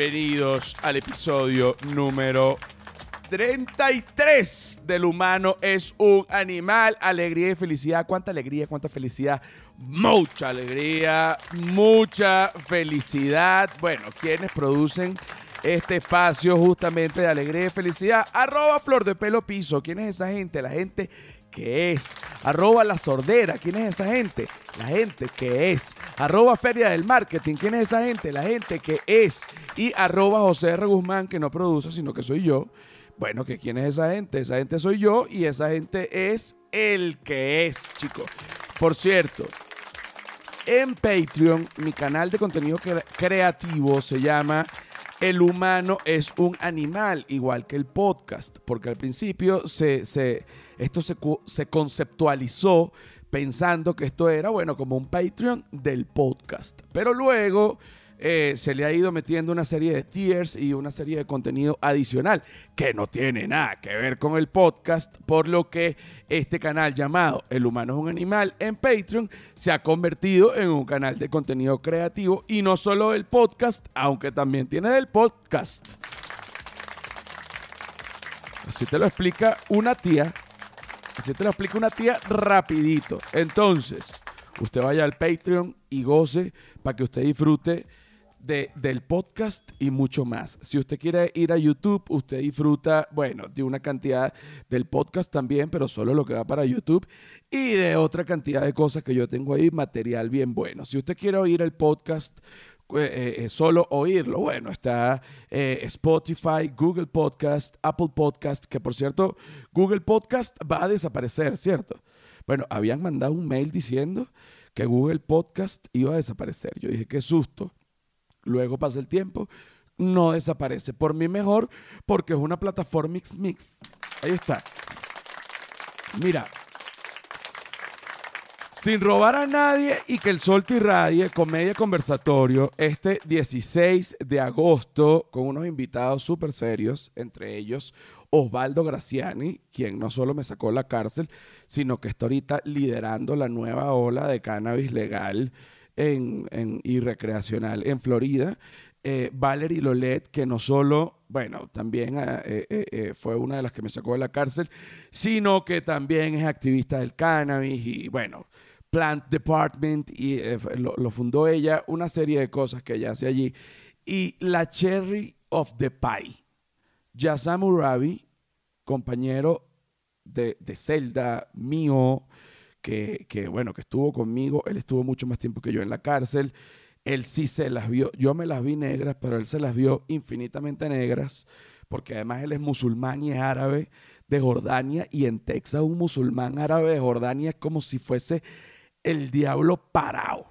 Bienvenidos al episodio número 33 del humano es un animal, alegría y felicidad. ¿Cuánta alegría, cuánta felicidad? Mucha alegría, mucha felicidad. Bueno, quienes producen este espacio justamente de alegría y felicidad? Arroba Flor de Pelo Piso. ¿Quién es esa gente? La gente que es. Arroba La Sordera. ¿Quién es esa gente? La gente que es. Arroba Feria del Marketing. ¿Quién es esa gente? La gente que es. Y arroba José R. Guzmán, que no produce, sino que soy yo. Bueno, que quién es esa gente? Esa gente soy yo y esa gente es el que es, chicos. Por cierto, en Patreon, mi canal de contenido creativo se llama El humano es un animal, igual que el podcast, porque al principio se, esto se, se conceptualizó pensando que esto era, bueno, como un Patreon del podcast. Pero luego eh, se le ha ido metiendo una serie de tiers y una serie de contenido adicional que no tiene nada que ver con el podcast, por lo que este canal llamado El Humano es un Animal en Patreon se ha convertido en un canal de contenido creativo y no solo del podcast, aunque también tiene del podcast. Así te lo explica una tía. Así te lo explica una tía rapidito. Entonces, usted vaya al Patreon y goce para que usted disfrute del podcast y mucho más. Si usted quiere ir a YouTube, usted disfruta, bueno, de una cantidad del podcast también, pero solo lo que va para YouTube y de otra cantidad de cosas que yo tengo ahí, material bien bueno. Si usted quiere oír el podcast, eh, eh, solo oírlo. Bueno, está eh, Spotify, Google Podcast, Apple Podcast, que por cierto, Google Podcast va a desaparecer, ¿cierto? Bueno, habían mandado un mail diciendo que Google Podcast iba a desaparecer. Yo dije, qué susto. Luego pasa el tiempo, no desaparece. Por mí mejor, porque es una plataforma mix mix. Ahí está. Mira, sin robar a nadie y que el sol te irradie, comedia conversatorio, este 16 de agosto, con unos invitados súper serios, entre ellos Osvaldo Graciani, quien no solo me sacó la cárcel, sino que está ahorita liderando la nueva ola de cannabis legal en, y recreacional en Florida. Eh, Valerie Lolet, que no solo, bueno, también eh, eh, fue una de las que me sacó de la cárcel, sino que también es activista del cannabis y, bueno, Plant Department, y lo, fundó ella, una serie de cosas que ella hace allí. Y la Cherry of the Pie, Yasamu Rabi, compañero de, de Zelda, mío, que, bueno, que estuvo conmigo, él estuvo mucho más tiempo que yo en la cárcel, él sí se las vio, yo me las vi negras, pero él se las vio infinitamente negras, porque además él es musulmán y es árabe de Jordania, y en Texas un musulmán árabe de Jordania es como si fuese el diablo parado.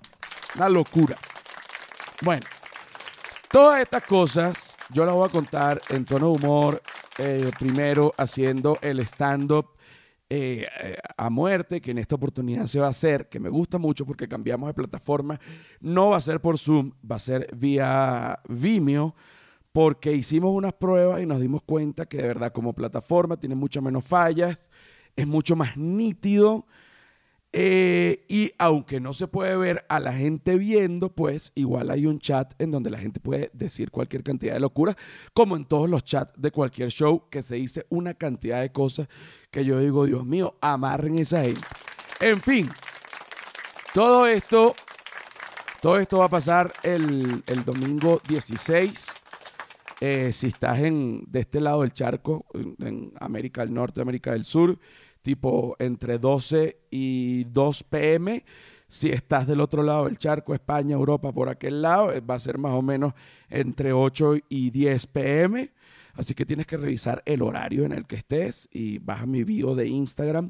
Una locura. Bueno, todas estas cosas yo las voy a contar en tono de humor, eh, primero haciendo el stand-up eh, a muerte, que en esta oportunidad se va a hacer, que me gusta mucho porque cambiamos de plataforma. No va a ser por Zoom, va a ser vía Vimeo, porque hicimos unas pruebas y nos dimos cuenta que de verdad como plataforma tiene muchas menos fallas, es mucho más nítido eh, y aunque no se puede ver a la gente viendo, pues igual hay un chat en donde la gente puede decir cualquier cantidad de locura, como en todos los chats de cualquier show, que se dice una cantidad de cosas que yo digo, Dios mío, amarren esa gente. En fin, todo esto, todo esto va a pasar el, domingo 16. Eh, si estás en, de este lado del charco, en, en América del Norte, América del Sur, tipo entre 12 y 2 pm. Si estás del otro lado del charco, España, Europa, por aquel lado, eh, va a ser más o menos entre 8 y 10 pm. Así que tienes que revisar el horario en el que estés y vas mi bio de Instagram.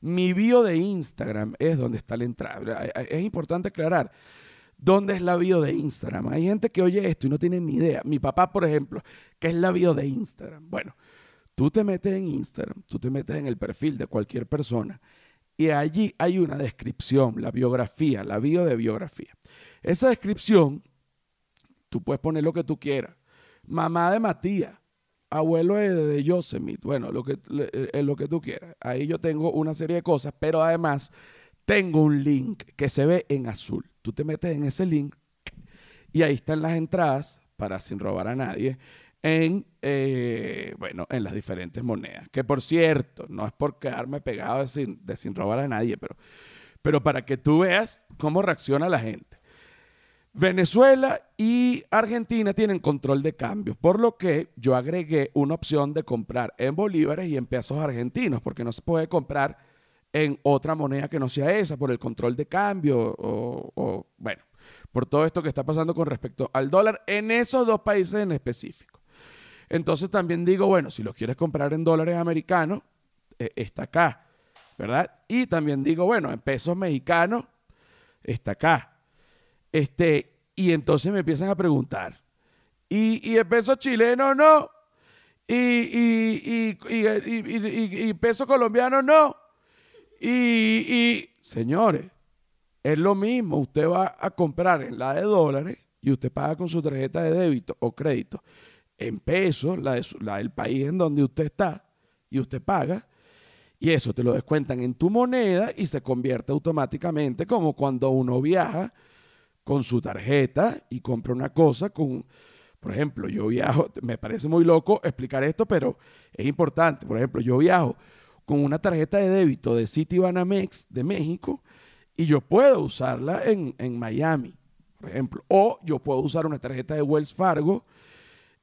Mi bio de Instagram es donde está la entrada. Es importante aclarar. ¿Dónde es la bio de Instagram? Hay gente que oye esto y no tiene ni idea. Mi papá, por ejemplo, ¿qué es la bio de Instagram? Bueno, Tú te metes en Instagram, tú te metes en el perfil de cualquier persona y allí hay una descripción, la biografía, la bio de biografía. Esa descripción, tú puedes poner lo que tú quieras. Mamá de Matías, abuelo de, de bueno, lo que, eh, lo que tú quieras. Ahí yo tengo una serie de cosas, pero además tengo un link que se ve en azul. Tú te metes en ese link y ahí están las entradas para sin robar a nadie, en, eh, bueno, en las diferentes monedas. Que por cierto, no es por quedarme pegado de sin, robar a nadie, pero, pero para que tú veas cómo reacciona la gente. Venezuela y Argentina tienen control de cambios, por lo que yo agregué una opción de comprar en bolívares y en pesos argentinos, porque no se puede comprar en otra moneda que no sea esa, por el control de cambio o, bueno, por todo esto que está pasando con respecto al dólar en esos dos países en específico. Entonces también digo, bueno, si lo quieres comprar en dólares americanos, eh, está acá, ¿verdad? Y también digo, bueno, en pesos mexicanos, está acá. Este, y entonces me empiezan a preguntar, ¿y, el peso chileno no? ¿Y, y, y peso colombiano no? Y, señores, es lo mismo. Usted va a comprar en la de dólares y usted paga con su tarjeta de débito o crédito en pesos, la, la del país en donde usted está, y usted paga. Y eso te lo descuentan en tu moneda y se convierte automáticamente como cuando uno viaja con su tarjeta y compra una cosa con, por ejemplo, yo viajo, me parece muy loco explicar esto, pero es importante. Por ejemplo, yo viajo con una tarjeta de débito de Citibanamex de México y yo puedo usarla en, en Miami, por ejemplo. O yo puedo usar una tarjeta de Wells Fargo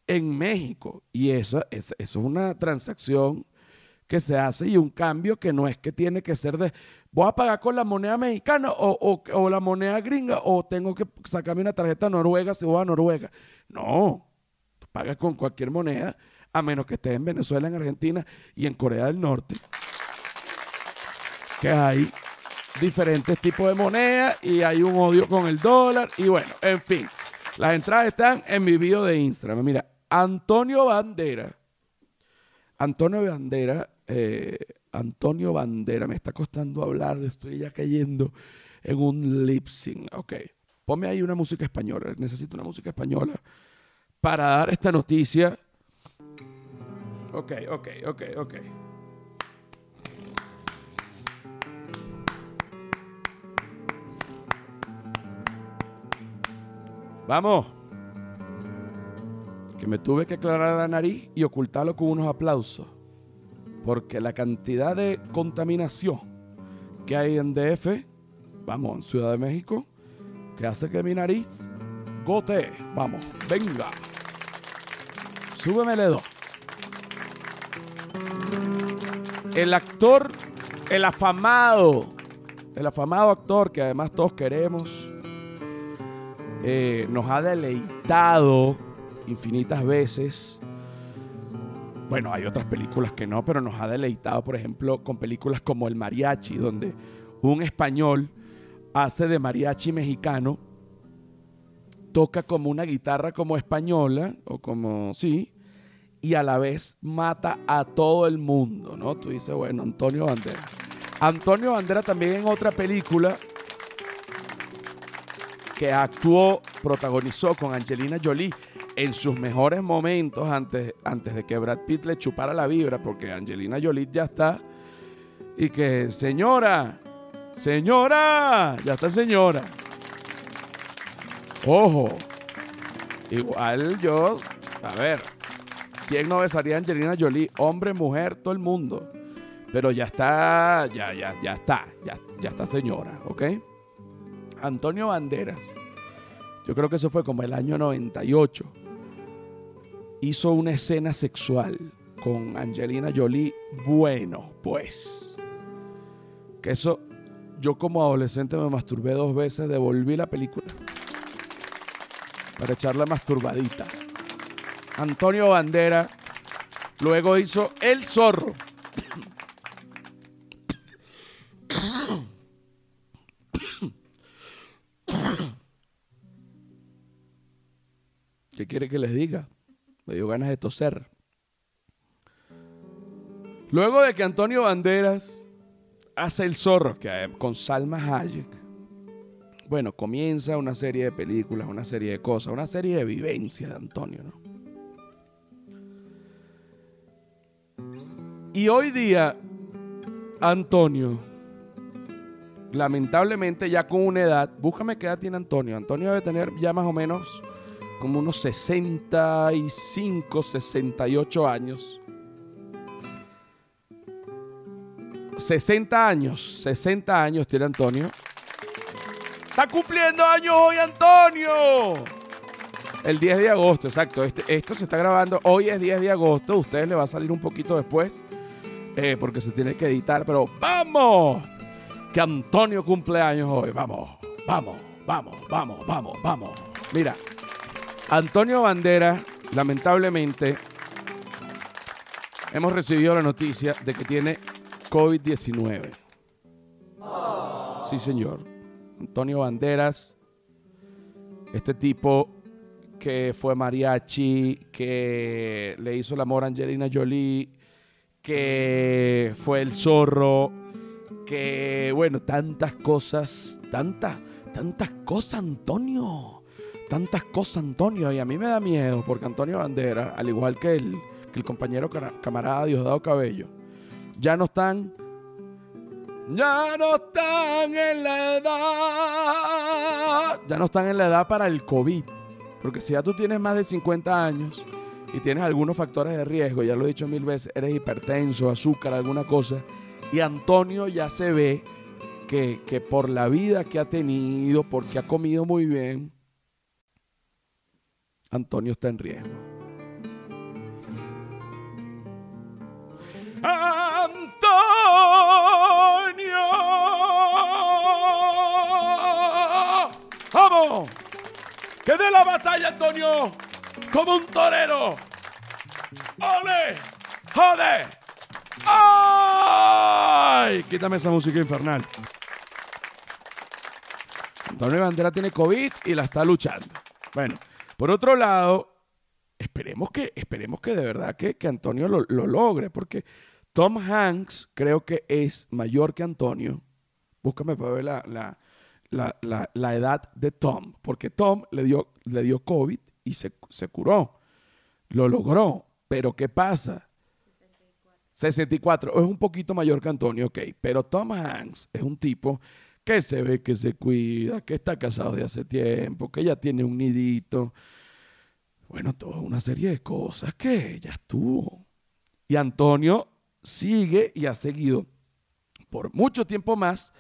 en México. Y eso, eso es una transacción que se hace y un cambio que no es que tiene que ser de, voy a pagar con la moneda mexicana o, o, la moneda gringa o tengo que sacarme una tarjeta noruega si voy a Noruega. No, pagas con cualquier moneda a menos que estés en Venezuela, en Argentina y en Corea del Norte, que hay diferentes tipos de moneda y hay un odio con el dólar y bueno, en fin, las entradas están en mi video de Instagram. Mira, Antonio Bandera, Antonio Bandera eh, Antonio Bandera. Me está costando hablar, estoy ya cayendo en un lip sync. Ok, ponme ahí una música española. Necesito una música española para dar esta noticia. Ok, ok, ok, ok. Vamos. Que me tuve que aclarar la nariz y ocultarlo con unos aplausos porque la cantidad de contaminación que hay en DF, vamos, en Ciudad de México, que hace que mi nariz gote. Vamos, venga. Súbeme el El actor, el afamado, el afamado actor que además todos queremos, eh, nos ha deleitado infinitas veces bueno, hay otras películas que no, pero nos ha deleitado, por ejemplo, con películas como El Mariachi, donde un español hace de mariachi mexicano, toca como una guitarra como española, o como, sí, y a la vez mata a todo el mundo, ¿no? Tú dices, bueno, Antonio Bandera. Antonio Bandera también en otra película que actuó, protagonizó con Angelina Jolie, en sus mejores momentos antes, antes de que Brad Pitt le chupara la vibra, porque Angelina Jolie ya está. Y que, señora, señora, ya está señora. Ojo, igual yo, a ver, ¿quién no besaría a Angelina Jolie? Hombre, mujer, todo el mundo. Pero ya está, ya, ya, ya está, ya, ya está señora, ¿ok? Antonio Banderas. Yo creo que eso fue como el año 98 hizo una escena sexual con Angelina Jolie, bueno, pues. Que eso, yo como adolescente me masturbé dos veces, devolví la película para echar la masturbadita. Antonio Bandera luego hizo El Zorro. ¿Qué quiere que les diga? Me dio ganas de toser. Luego de que Antonio Banderas hace el zorro que eh, con Salma Hayek, bueno, comienza una serie de películas, una serie de cosas, una serie de vivencias de Antonio, ¿no? Y hoy día, Antonio, lamentablemente ya con una edad, búscame qué edad tiene Antonio. Antonio debe tener ya más o menos como unos 65, 68 años. 60 años, 60 años tiene Antonio. Está cumpliendo años hoy Antonio. El 10 de agosto, exacto. Este, esto se está grabando. Hoy es 10 de agosto. Ustedes le va a salir un poquito después. Eh, porque se tiene que editar. Pero ¡vamos! Que Antonio cumple años hoy. Vamos, vamos, vamos, vamos, vamos, vamos. Mira, Antonio Bandera, lamentablemente, hemos recibido la noticia de que tiene COVID-19. Sí, señor. Antonio Banderas, este tipo que fue mariachi, que le hizo el amor a Angelina Jolie, que fue el zorro, que bueno, tantas cosas, tantas, tantas cosas, Antonio. Tantas cosas, Antonio. Y a mí me da miedo porque Antonio Banderas, al igual que el, que el compañero camarada Diosdado Cabello, ya no están ya no están en la edad. Ya no están en la edad para el COVID. Porque si ya tú tienes más de 50 años y tienes algunos factores de riesgo, ya lo he dicho mil veces, eres hipertenso, azúcar, alguna cosa, y Antonio ya se ve que, que por la vida que ha tenido, porque ha comido muy bien, Antonio está en riesgo. ¡Vamos! ¡Que dé la batalla, Antonio! ¡Como un torero! ¡Ole! ¡Jode! ¡Ay! Quítame esa música infernal. Antonio Bandera tiene COVID y la está luchando. Bueno, por otro lado, esperemos que, esperemos que de verdad que, que Antonio lo, lo, logre, porque Tom Hanks creo que es mayor que Antonio. Búscame para ver la, la, la, edad de Tom, porque Tom le dio, le dio COVID y se, se curó. Lo logró. Pero ¿qué pasa? 64. Es un poquito mayor que Antonio, ok. Pero Tom Hanks es un tipo que se ve que se cuida, que está casado de hace tiempo, que ya tiene un nidito. Bueno, toda una serie de cosas que ya estuvo. Y Antonio sigue y ha seguido por mucho tiempo más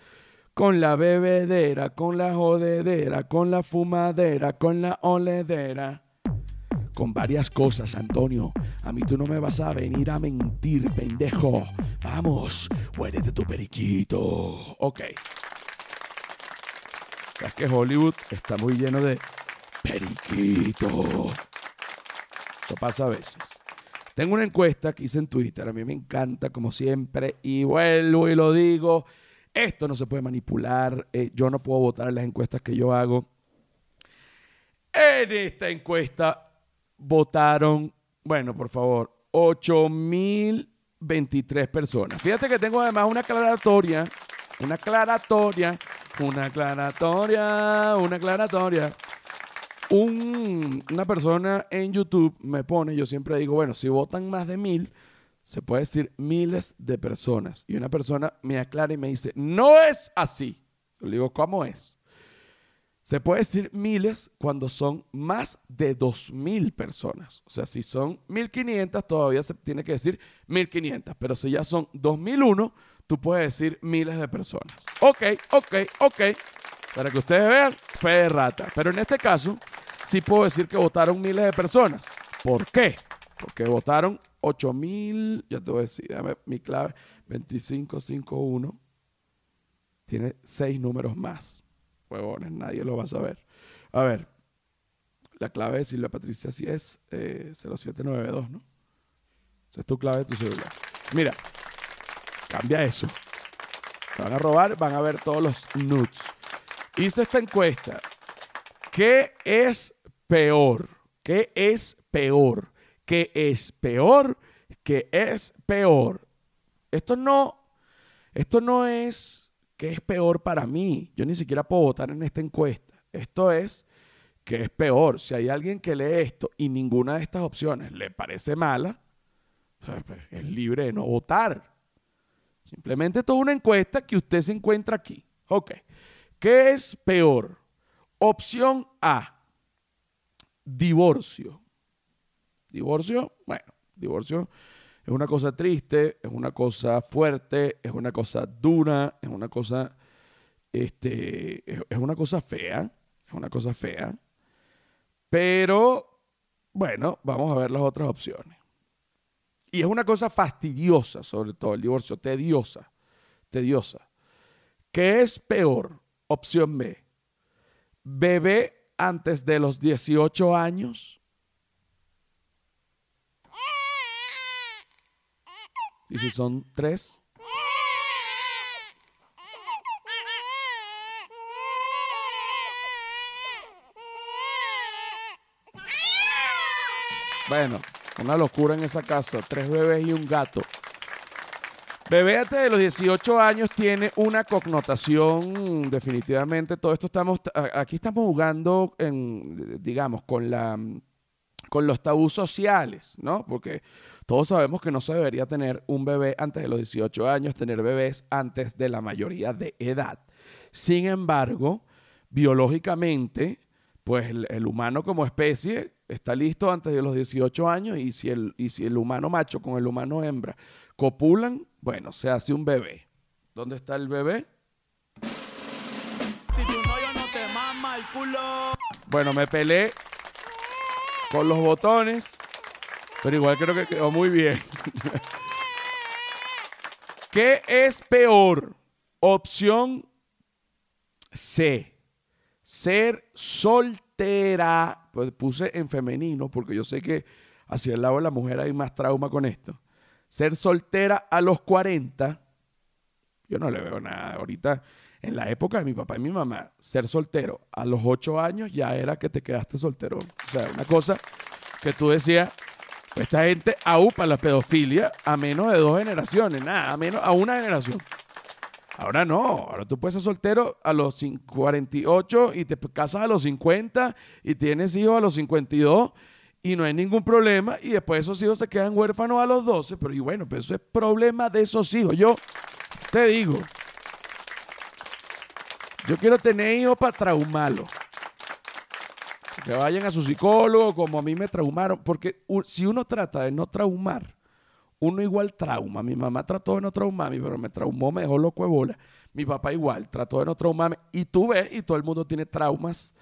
con la bebedera, con la jodedera, con la fumadera, con la oledera. Con varias cosas, Antonio. A mí tú no me vas a venir a mentir, pendejo. Vamos, huélete tu periquito. Ok. Es que Hollywood está muy lleno de periquito. Eso pasa a veces. Tengo una encuesta que hice en Twitter. A mí me encanta, como siempre. Y vuelvo y lo digo. Esto no se puede manipular. Eh, yo no puedo votar en las encuestas que yo hago. En esta encuesta votaron, bueno, por favor, 8.023 personas. Fíjate que tengo además una aclaratoria, una aclaratoria, una aclaratoria, una aclaratoria. una persona en YouTube me pone, yo siempre digo, bueno, si votan más de mil, se puede decir miles de personas. Y una persona me aclara y me dice, no es así. Yo le digo, ¿cómo es? Se puede decir miles cuando son más de dos mil personas. O sea, si son 1500, todavía se tiene que decir 1500. Pero si ya son 2001, tú puedes decir miles de personas. Ok, ok, ok. Para que ustedes vean, fe de rata. Pero en este caso, sí puedo decir que votaron miles de personas. ¿Por qué? Porque votaron 8000, ya te voy a decir, dame mi clave, 2551. Tiene seis números más. Huevones, nadie lo va a saber. A ver, la clave de Silvia Patricia sí es 0792, eh, ¿no? Esa es tu clave de tu celular. Mira, cambia eso. Te van a robar, van a ver todos los nudes. Hice esta encuesta. ¿Qué es peor? ¿Qué es peor? que es peor, que es peor. Esto no, esto no es que es peor para mí. Yo ni siquiera puedo votar en esta encuesta. Esto es que es peor. Si hay alguien que lee esto y ninguna de estas opciones le parece mala, pues, es libre de no votar. Simplemente esto es una encuesta que usted se encuentra aquí. Ok. ¿Qué es peor? Opción A divorcio. Divorcio, bueno, divorcio es una cosa triste, es una cosa fuerte, es una cosa dura, es una cosa, este, es una cosa fea, es una cosa fea. Pero, bueno, vamos a ver las otras opciones. Y es una cosa fastidiosa, sobre todo el divorcio, tediosa, tediosa. ¿Qué es peor? Opción B. Bebé antes de los 18 años. ¿Y si son tres? Bueno, una locura en esa casa. Tres bebés y un gato. Bebé antes de los 18 años tiene una connotación definitivamente. Todo esto estamos, aquí estamos jugando digamos, con los tabús sociales, ¿no? Porque todos sabemos que no se debería tener un bebé antes de los 18 años, tener bebés antes de la mayoría de edad. Sin embargo, biológicamente, pues el humano como especie está listo antes de los 18 años y si el, y si el humano macho con el humano hembra copulan, bueno, se hace un bebé. ¿Dónde está el bebé? Bueno, me peleé con los botones, pero igual creo que quedó muy bien. ¿Qué es peor? Opción C. Ser soltera pues puse en femenino porque yo sé que hacia el lado de la mujer hay más trauma con esto. Ser soltera a los 40, yo no le veo nada. Ahorita, en la época de mi papá y mi mamá, ser soltero a los 8 años ya era que te quedaste soltero. O sea, una cosa que tú decías, esta gente aupa la pedofilia a menos de dos generaciones, nada, a menos a una generación. Ahora no, ahora tú puedes ser soltero a los 48 y te casas a los 50 y tienes hijos a los 52 y no hay ningún problema y después esos hijos se quedan huérfanos a los 12, pero y bueno, pues eso es problema de esos hijos. Yo te digo, yo quiero tener hijos para traumarlos. Que vayan a su psicólogo como a mí me traumaron, porque si uno trata de no traumar, uno igual trauma. Mi mamá trató de no traumarme, pero me traumó mejor loco de bola. Mi papá igual trató de no traumarme. Y tú ves, y todo el mundo tiene traumas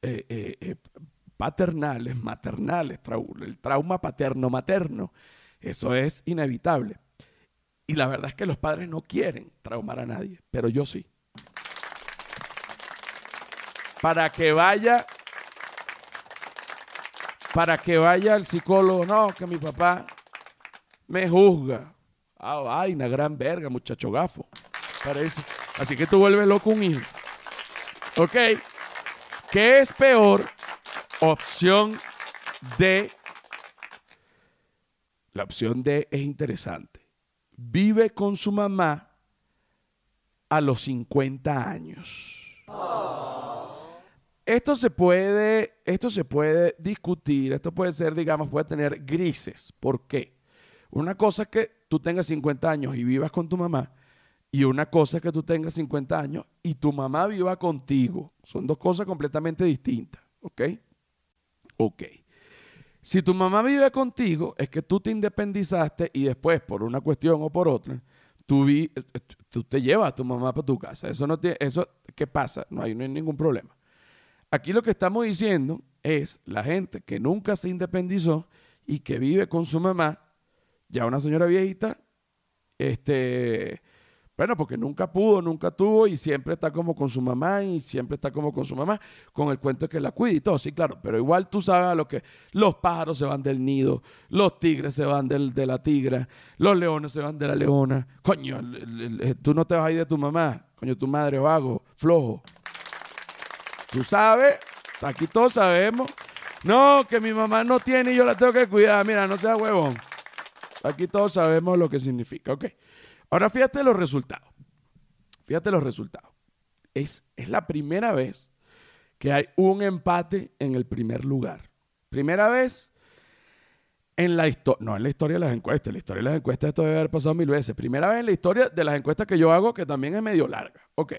eh, eh, eh, paternales, maternales, el trauma paterno-materno. Eso es inevitable. Y la verdad es que los padres no quieren traumar a nadie, pero yo sí. Para que vaya, para que vaya el psicólogo, no, que mi papá me juzga. Ah, vaina, gran verga, muchacho gafo. Parece. Así que tú vuelves loco un hijo. Ok. ¿Qué es peor? Opción D. La opción D es interesante. Vive con su mamá a los 50 años. Esto se puede, esto se puede discutir, esto puede ser, digamos, puede tener grises. ¿Por qué? Una cosa es que tú tengas 50 años y vivas con tu mamá y una cosa es que tú tengas 50 años y tu mamá viva contigo. Son dos cosas completamente distintas, ¿ok? Ok. Si tu mamá vive contigo, es que tú te independizaste y después, por una cuestión o por otra, tú, tú te llevas a tu mamá para tu casa. Eso no tiene, eso, ¿qué pasa? No hay, no hay ningún problema. Aquí lo que estamos diciendo es la gente que nunca se independizó y que vive con su mamá ya una señora viejita, este, bueno, porque nunca pudo, nunca tuvo y siempre está como con su mamá y siempre está como con su mamá, con el cuento que la cuida y todo, sí, claro, pero igual tú sabes a lo que los pájaros se van del nido, los tigres se van del, de la tigra, los leones se van de la leona, coño, tú no te vas a ir de tu mamá, coño, tu madre vago, flojo. Tú sabes, aquí todos sabemos, no, que mi mamá no tiene y yo la tengo que cuidar, mira, no seas huevón. Aquí todos sabemos lo que significa. Ok. Ahora fíjate los resultados. Fíjate los resultados. Es, es la primera vez que hay un empate en el primer lugar. Primera vez en la historia, no en la historia de las encuestas, en la historia de las encuestas esto debe haber pasado mil veces. Primera vez en la historia de las encuestas que yo hago, que también es medio larga. Ok.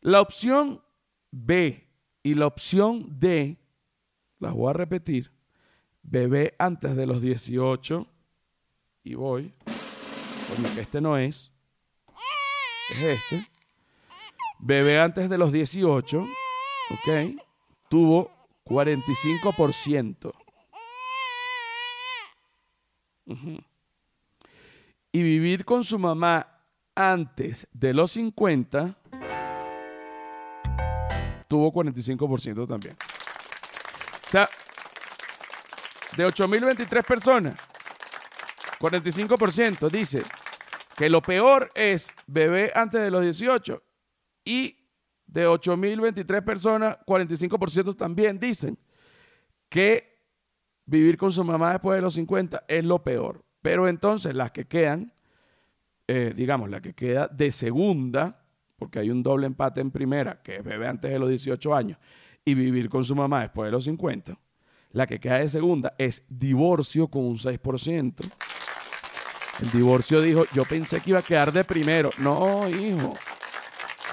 La opción B y la opción D las voy a repetir. Bebé antes de los 18, y voy, como que este no es, es este. Bebé antes de los 18, ok, tuvo 45%. Y vivir con su mamá antes de los 50 tuvo 45% también. O sea, de 8.023 personas, 45% dice que lo peor es bebé antes de los 18 y de 8.023 personas, 45% también dicen que vivir con su mamá después de los 50 es lo peor. Pero entonces las que quedan, eh, digamos, la que queda de segunda, porque hay un doble empate en primera, que es bebé antes de los 18 años, y vivir con su mamá después de los 50, la que queda de segunda es divorcio con un 6%. El divorcio dijo, yo pensé que iba a quedar de primero. No, hijo.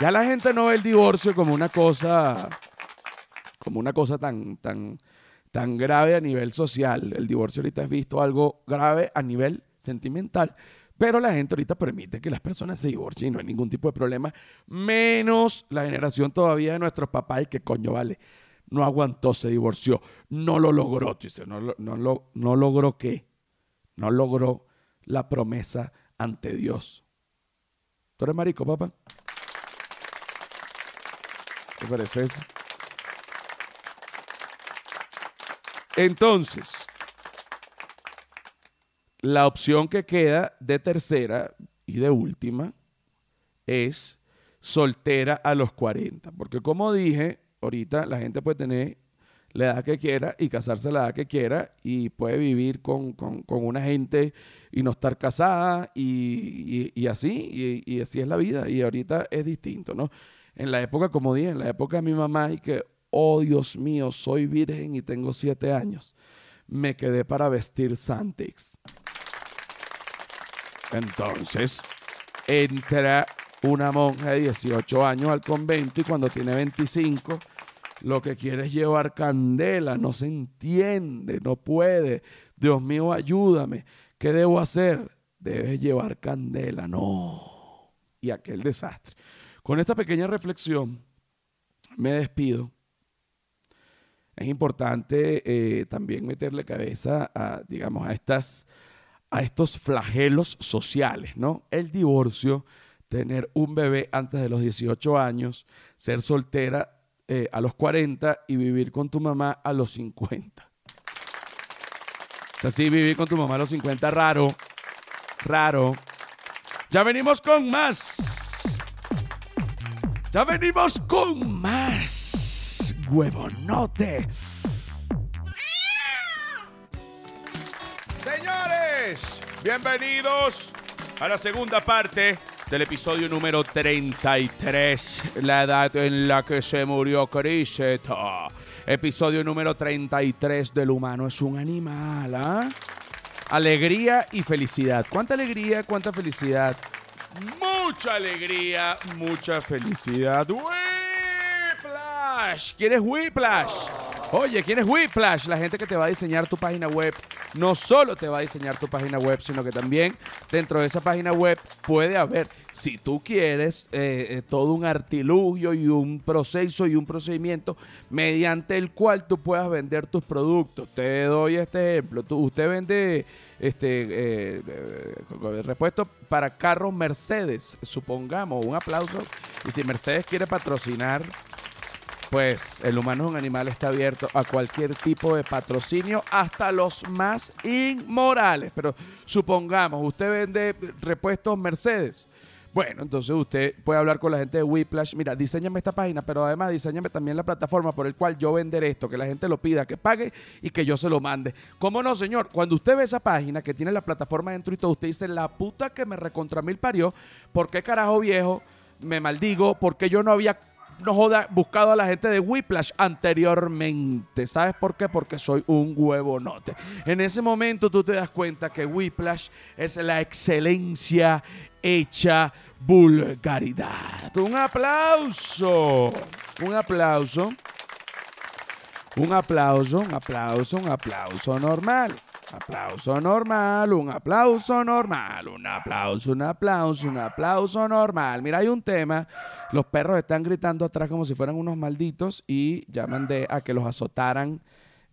Ya la gente no ve el divorcio como una cosa, como una cosa tan, tan, tan grave a nivel social. El divorcio ahorita es visto algo grave a nivel sentimental. Pero la gente ahorita permite que las personas se divorcien y no hay ningún tipo de problema, menos la generación todavía de nuestros papás y que coño vale, no aguantó, se divorció, no lo logró, dice, no, no, no, no logró qué, no logró la promesa ante Dios. ¿Tú eres marico, papá? ¿Qué parece eso? Entonces, la opción que queda de tercera y de última es soltera a los 40. Porque como dije, ahorita la gente puede tener la edad que quiera y casarse la edad que quiera y puede vivir con, una gente y no estar casada y, así, y, así es la vida. Y ahorita es distinto, ¿no? En la época, como dije, en la época de mi mamá y que, oh Dios mío, soy virgen y tengo siete años, me quedé para vestir Santix. Entonces, entra una monja de 18 años al convento y cuando tiene 25 lo que quiere es llevar candela, no se entiende, no puede. Dios mío, ayúdame. ¿Qué debo hacer? Debes llevar candela, no. Y aquel desastre. Con esta pequeña reflexión me despido. Es importante eh, también meterle cabeza a, digamos, a estas, a estos flagelos sociales, ¿no? El divorcio, tener un bebé antes de los 18 años, ser soltera eh, a los 40 y vivir con tu mamá a los 50. O sea, sí, vivir con tu mamá a los 50, raro. Raro. Ya venimos con más. Ya venimos con más. Huevonote. Señores, bienvenidos a la segunda parte del episodio número 33, la edad en la que se murió Cristo. Episodio número 33 del humano es un animal, ¿ah? Alegría y felicidad. ¿Cuánta alegría, cuánta felicidad? Mucha alegría, mucha felicidad. Whiplash. ¿Quién es Whiplash? Oye, ¿quién es Whiplash? La gente que te va a diseñar tu página web. No solo te va a diseñar tu página web, sino que también dentro de esa página web puede haber, si tú quieres, eh, eh, todo un artilugio y un proceso y un procedimiento mediante el cual tú puedas vender tus productos. Te doy este ejemplo. usted vende este eh, repuesto para carros Mercedes, supongamos, un aplauso. Y si Mercedes quiere patrocinar pues el humano es un animal, está abierto a cualquier tipo de patrocinio, hasta los más inmorales. Pero supongamos, usted vende repuestos Mercedes. Bueno, entonces usted puede hablar con la gente de Whiplash. Mira, diseñame esta página, pero además diseñame también la plataforma por el cual yo vender esto, que la gente lo pida, que pague y que yo se lo mande. ¿Cómo no, señor? Cuando usted ve esa página que tiene la plataforma dentro y todo, usted dice, la puta que me recontra mil parió, ¿por qué carajo viejo me maldigo? porque yo no había no joda, buscado a la gente de Whiplash anteriormente. ¿Sabes por qué? Porque soy un huevonote. En ese momento tú te das cuenta que Whiplash es la excelencia hecha vulgaridad. Un aplauso. Un aplauso. Un aplauso, un aplauso, un aplauso normal. Aplauso normal, un aplauso normal, un aplauso, un aplauso, un aplauso normal. Mira, hay un tema. Los perros están gritando atrás como si fueran unos malditos y llaman de a que los azotaran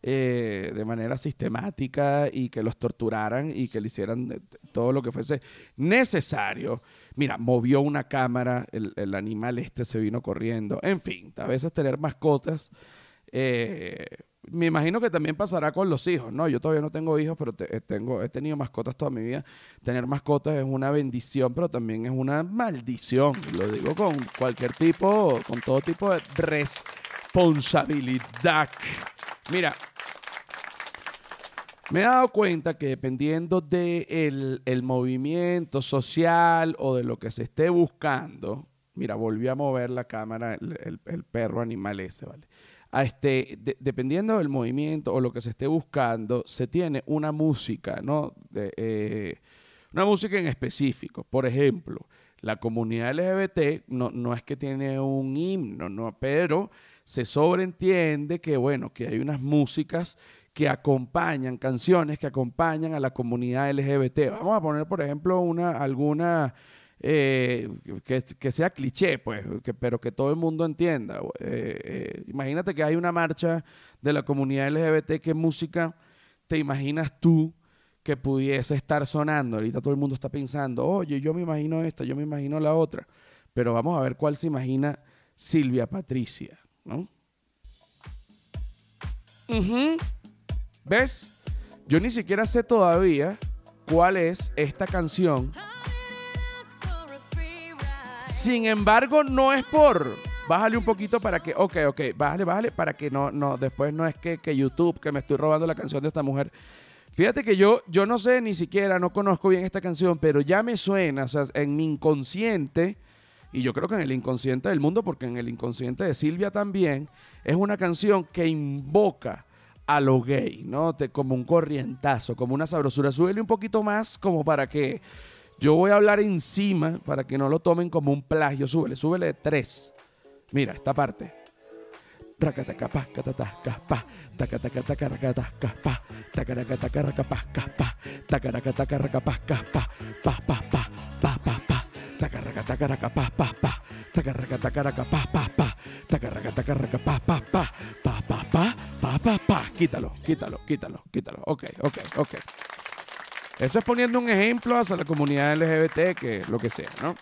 eh, de manera sistemática y que los torturaran y que le hicieran eh, todo lo que fuese necesario. Mira, movió una cámara, el, animal este se vino corriendo. En fin, a veces tener mascotas eh, me imagino que también pasará con los hijos, ¿no? Yo todavía no tengo hijos, pero eh, tengo, he tenido mascotas toda mi vida. Tener mascotas es una bendición, pero también es una maldición. Lo digo con cualquier tipo, con todo tipo de responsabilidad. Mira, me he dado cuenta que dependiendo del el movimiento social o de lo que se esté buscando, mira, volví a mover la cámara, el, el perro animal ese, ¿vale? Este, dependiendo del movimiento o lo que se esté buscando, se tiene una música, ¿no? Eh, una música en específico. Por ejemplo, la comunidad LGBT no, no es que tiene un himno, ¿no? Pero se sobreentiende que, bueno, que hay unas músicas que acompañan, canciones que acompañan a la comunidad LGBT. Vamos a poner, por ejemplo, una, alguna eh, que, sea cliché, pues, pero que todo el mundo entienda. Eh, eh, imagínate que hay una marcha de la comunidad LGBT, ¿qué música te imaginas tú que pudiese estar sonando? Ahorita todo el mundo está pensando, oye, yo me imagino esta, yo me imagino la otra, pero vamos a ver cuál se imagina Silvia Patricia, ¿no? ¿Ves? Yo ni siquiera sé todavía cuál es esta canción sin embargo, no es por. Bájale un poquito para que. Ok, ok, bájale, bájale para que no, no. Después no es que, que YouTube, que me estoy robando la canción de esta mujer. Fíjate que yo, yo no sé ni siquiera, no conozco bien esta canción, pero ya me suena, o sea, en mi inconsciente, y yo creo que en el inconsciente del mundo, porque en el inconsciente de Silvia también, es una canción que invoca a lo gay, ¿no? como un corrientazo, como una sabrosura. Súbele un poquito más como para que yo voy a hablar encima para que no lo tomen como un plagio. Súbele, súbele tres. Mira, esta parte. Quítalo, quítalo, quítalo, quítalo. Ok, ok. Eso es poniendo un ejemplo hacia la comunidad LGBT, que lo que sea, ¿no?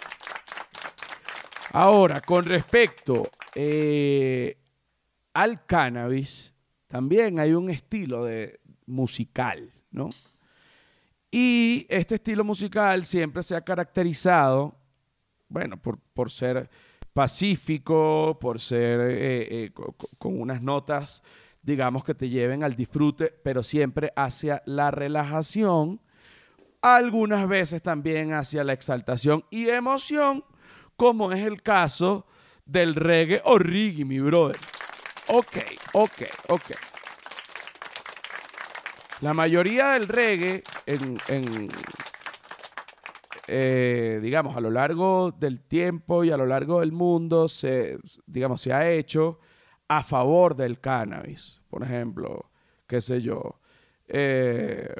Ahora, con respecto eh, al cannabis, también hay un estilo de musical, ¿no? Y este estilo musical siempre se ha caracterizado, bueno, por, ser pacífico, por ser eh, eh, con unas notas, digamos, que te lleven al disfrute, pero siempre hacia la relajación algunas veces también hacia la exaltación y emoción, como es el caso del reggae o reggae, mi brother. Ok, ok, ok. La mayoría del reggae, en, eh, digamos, a lo largo del tiempo y a lo largo del mundo, se, digamos, se ha hecho a favor del cannabis. Por ejemplo, qué sé yo. Eh,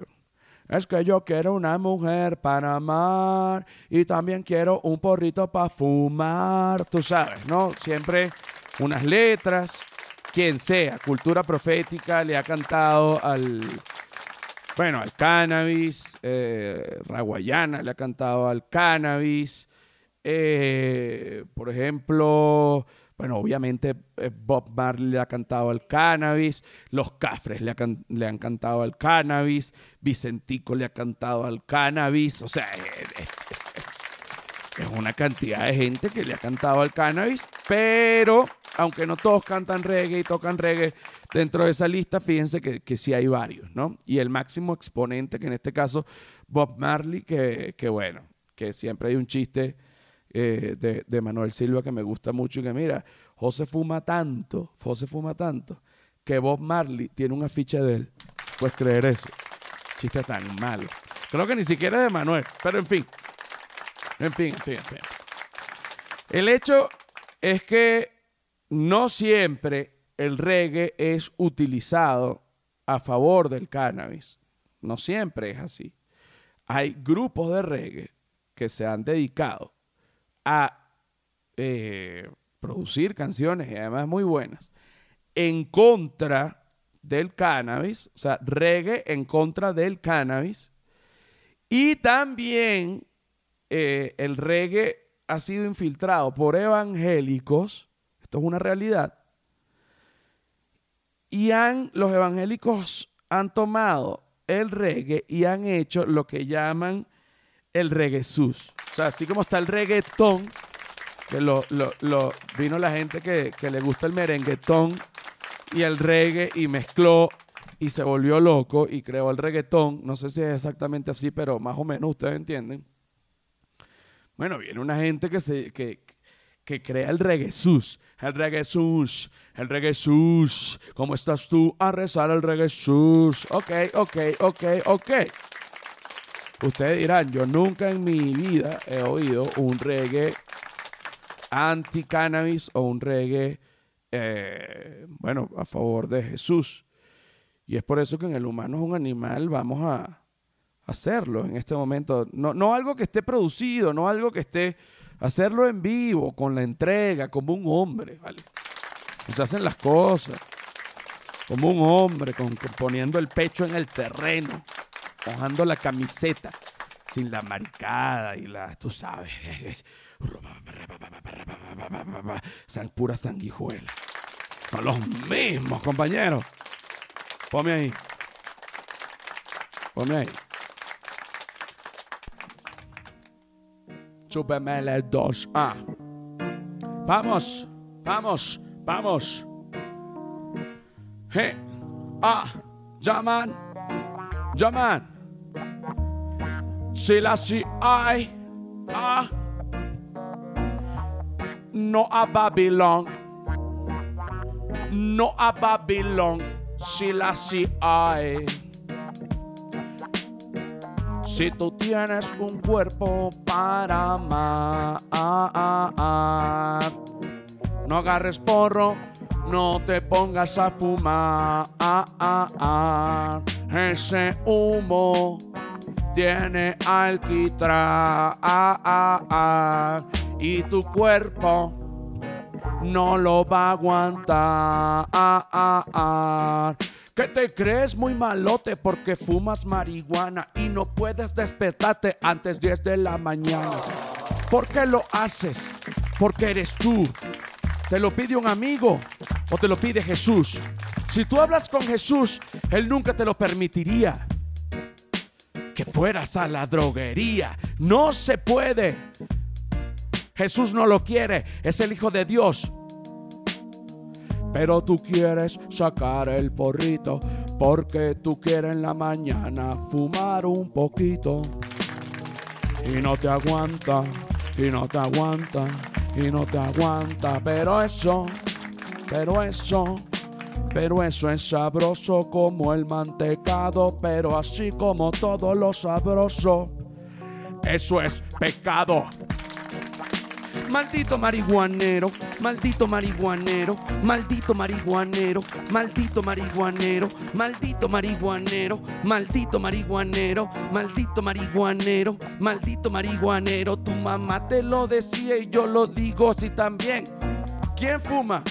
es que yo quiero una mujer para amar y también quiero un porrito para fumar. Tú sabes, ¿no? Siempre unas letras. Quien sea, cultura profética le ha cantado al, bueno, al cannabis. Eh, Raguayana le ha cantado al cannabis. Eh, por ejemplo, bueno, obviamente eh, Bob Marley le ha cantado al cannabis, los Cafres le, han cantado al cannabis, Vicentico le ha cantado al cannabis, o sea, es, una cantidad de gente que le ha cantado al cannabis, pero aunque no todos cantan reggae y tocan reggae, dentro de esa lista, fíjense que, que sí hay varios, ¿no? Y el máximo exponente, que en este caso Bob Marley, que, que bueno, que siempre hay un chiste eh, de, Manuel Silva que me gusta mucho y que mira, José fuma tanto, José fuma tanto, que Bob Marley tiene un afiche de él. Puedes creer eso. Chiste tan malo. Creo que ni siquiera es de Manuel, pero en fin. En fin, en fin, en fin. El hecho es que no siempre el reggae es utilizado a favor del cannabis. No siempre es así. Hay grupos de reggae que se han dedicado a eh, producir canciones y además muy buenas en contra del cannabis, o sea, reggae en contra del cannabis. Y también eh, el reggae ha sido infiltrado por evangélicos, esto es una realidad, y han, los evangélicos han tomado el reggae y han hecho lo que llaman el reggaesus. O sea, así como está el reggaetón, que lo, lo, vino la gente que, que, le gusta el merenguetón y el reggae y mezcló y se volvió loco y creó el reggaetón. No sé si es exactamente así, pero más o menos ustedes entienden. Bueno, viene una gente que, se, que, que crea el reggaesus, el reggaesus, el reggaesus. ¿Cómo estás tú a rezar el reggaesus? Ok, ok, ok, ok. Ustedes dirán, yo nunca en mi vida he oído un reggae anti-cannabis o un reggae, eh, bueno, a favor de Jesús. Y es por eso que en el humano es un animal, vamos a hacerlo en este momento. No, no algo que esté producido, no algo que esté Hacerlo en vivo, con la entrega, como un hombre, ¿vale? Se hacen las cosas. Como un hombre, con, poniendo el pecho en el terreno, mojando la camiseta, sin la maricada y la, tú sabes, San, pura sanguijuela. Son los mismos, compañeros. Ponme ahí. Ponme ahí. Dos. Ah. Vamos, vamos, vamos. Hey, ah, llaman, la si hay, ah, no a Babilón, no a Babilón, si hay. Si tú tienes un cuerpo para amar, no agarres porro, no te pongas a fumar. Ese humo tiene alquitrán y tu cuerpo no lo va a aguantar. ¿Qué te crees muy malote porque fumas marihuana y no puedes despertarte antes 10 de la mañana? ¿Por qué lo haces? Porque eres tú. ¿Te lo pide un amigo o te lo pide Jesús? Si tú hablas con Jesús, Él nunca te lo permitiría. Que fueras a la droguería. No se puede. Jesús no lo quiere. Es el Hijo de Dios. Pero tú quieres sacar el porrito porque tú quieres en la mañana fumar un poquito. Y no te aguanta, y no te aguanta, y no te aguanta. Pero eso, pero eso, pero eso es sabroso como el mantecado. Pero así como todo lo sabroso, eso es pecado. Maldito marihuanero, maldito marihuanero, maldito marihuanero, maldito marihuanero, maldito marihuanero, maldito marihuanero, maldito marihuanero, maldito marihuanero. Tu mamá te lo decía y yo lo digo así también. ¿Quién fuma?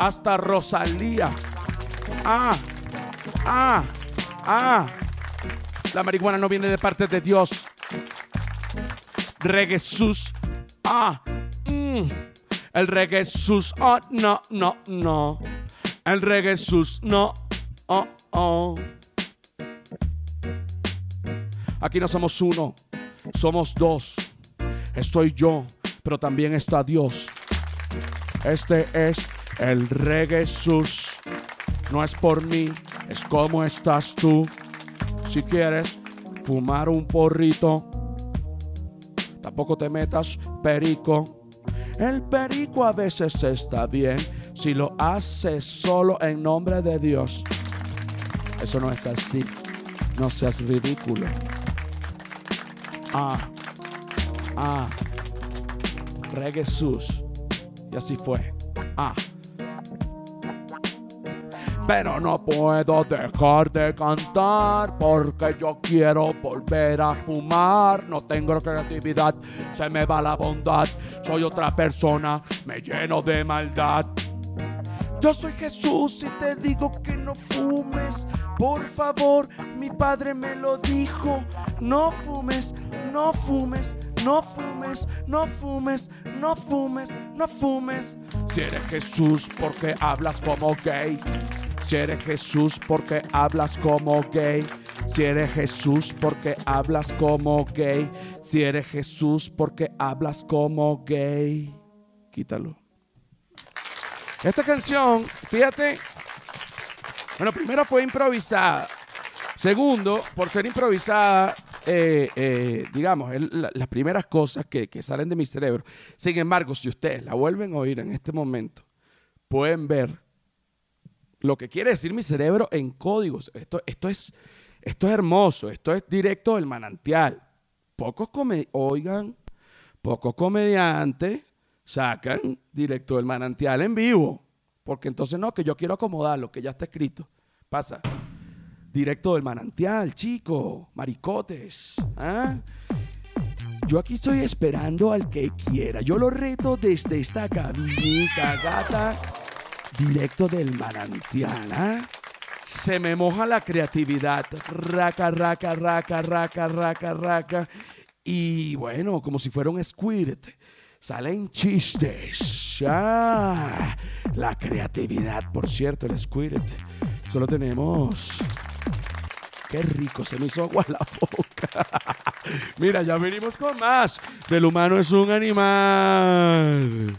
Hasta Rosalía. Ah, ah, ah. La marihuana no viene de parte de Dios. Reguesus. Ah, Mm. El reggae sus, oh, no, no, no. El reggae sus, no, oh, oh. Aquí no somos uno, somos dos. Estoy yo, pero también está Dios. Este es el reggae sus. No es por mí, es como estás tú. Si quieres fumar un porrito, tampoco te metas perico el perico a veces está bien si lo haces solo en nombre de Dios. Eso no es así. No seas ridículo. Ah, ah, re Jesús. Y así fue. Ah. Pero no puedo dejar de cantar porque yo quiero volver a fumar. No tengo creatividad, se me va la bondad. Soy otra persona, me lleno de maldad. Yo soy Jesús y te digo que no fumes. Por favor, mi padre me lo dijo. No fumes, no fumes, no fumes, no fumes, no fumes, no fumes. Si eres Jesús, porque hablas como gay? Si eres Jesús, porque hablas como gay? Si eres Jesús, porque hablas como gay? Si eres Jesús, porque hablas como gay? Quítalo. Esta canción, fíjate, bueno, primero fue improvisada. Segundo, por ser improvisada, eh, eh, digamos, las primeras cosas que, salen de mi cerebro. Sin embargo, si ustedes la vuelven a oír en este momento, pueden ver lo que quiere decir mi cerebro en códigos. Esto, esto, es, esto es hermoso, esto es directo del manantial. Pocos oigan, pocos comediantes sacan directo del manantial en vivo. Porque entonces no, que yo quiero acomodar lo que ya está escrito. Pasa. Directo del manantial, chico. Maricotes. ¿ah? Yo aquí estoy esperando al que quiera. Yo lo reto desde esta cabinita, gata. Directo del manantial, ¿ah? Se me moja la creatividad. Raca, raca, raca, raca, raca, raca. Y bueno, como si fuera un squirt salen chistes. Ah, la creatividad, por cierto, el Squirt. Solo tenemos. Qué rico, se me hizo agua la boca. Mira, ya venimos con más. Del humano es un animal.